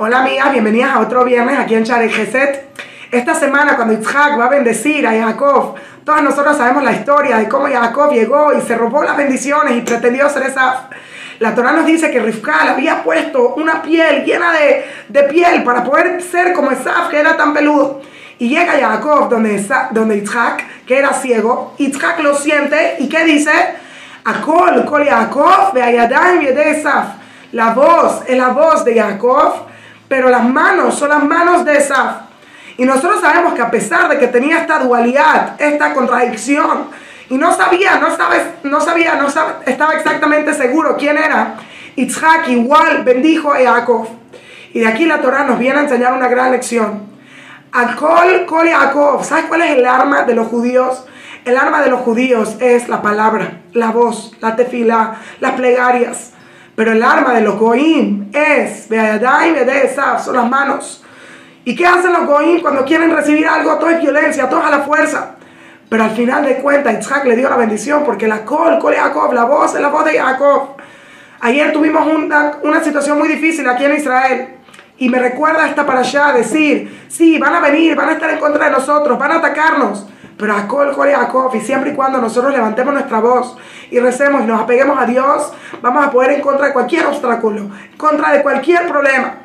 Hola amigas, bienvenidas a otro viernes aquí en Share Geset. Esta semana cuando Isaac va a bendecir a Jacob, todos nosotros sabemos la historia de cómo Jacob llegó y se robó las bendiciones y pretendió ser esa... La Torah nos dice que Rivka le había puesto una piel llena de, de piel para poder ser como Esaf, que era tan peludo. Y llega Jacob donde, donde Isaac, que era ciego, Isaac lo siente y ¿qué dice? Akol, kol Jacob, de Esaf. La voz es la voz de Jacob pero las manos son las manos de Esaf. Y nosotros sabemos que a pesar de que tenía esta dualidad, esta contradicción, y no sabía, no, sabes, no sabía, no estaba exactamente seguro quién era, Itzhak igual bendijo a Jacob. Y de aquí la Torah nos viene a enseñar una gran lección. Akol Kol Jacob. ¿Sabes cuál es el arma de los judíos? El arma de los judíos es la palabra, la voz, la tefila, las plegarias. Pero el arma de los goim es, son las manos. ¿Y qué hacen los goim cuando quieren recibir algo? Todo es violencia, todo es a la fuerza. Pero al final de cuentas, Isaac le dio la bendición porque la col, col Jacob, la voz es la voz de Jacob. Ayer tuvimos una, una situación muy difícil aquí en Israel. Y me recuerda esta para allá decir, sí, van a venir, van a estar en contra de nosotros, van a atacarnos. Pero a Col, Col y Jacob, siempre y cuando nosotros levantemos nuestra voz y recemos y nos apeguemos a Dios, vamos a poder en contra de cualquier obstáculo, en contra de cualquier problema.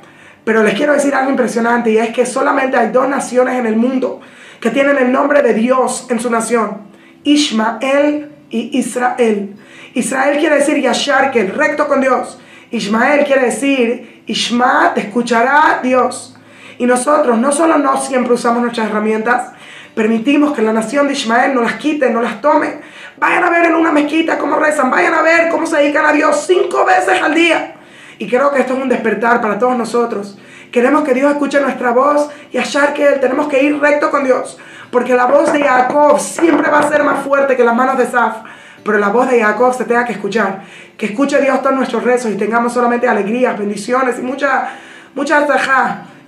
Pero les quiero decir algo impresionante y es que solamente hay dos naciones en el mundo que tienen el nombre de Dios en su nación. Ismael y Israel. Israel quiere decir Yashar, que es recto con Dios. Ismael quiere decir Ishma, te escuchará Dios. Y nosotros no solo no siempre usamos nuestras herramientas, permitimos que la nación de Ismael no las quite, no las tome. Vayan a ver en una mezquita cómo rezan, vayan a ver cómo se dedican a Dios cinco veces al día. Y creo que esto es un despertar para todos nosotros. Queremos que Dios escuche nuestra voz y hallar que Él. Tenemos que ir recto con Dios. Porque la voz de Jacob siempre va a ser más fuerte que las manos de Saf. Pero la voz de Jacob se tenga que escuchar. Que escuche Dios todos nuestros rezos y tengamos solamente alegrías, bendiciones y mucha, mucha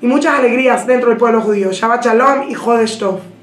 y muchas alegrías dentro del pueblo judío. Shabbat Shalom y Jodesh Tov.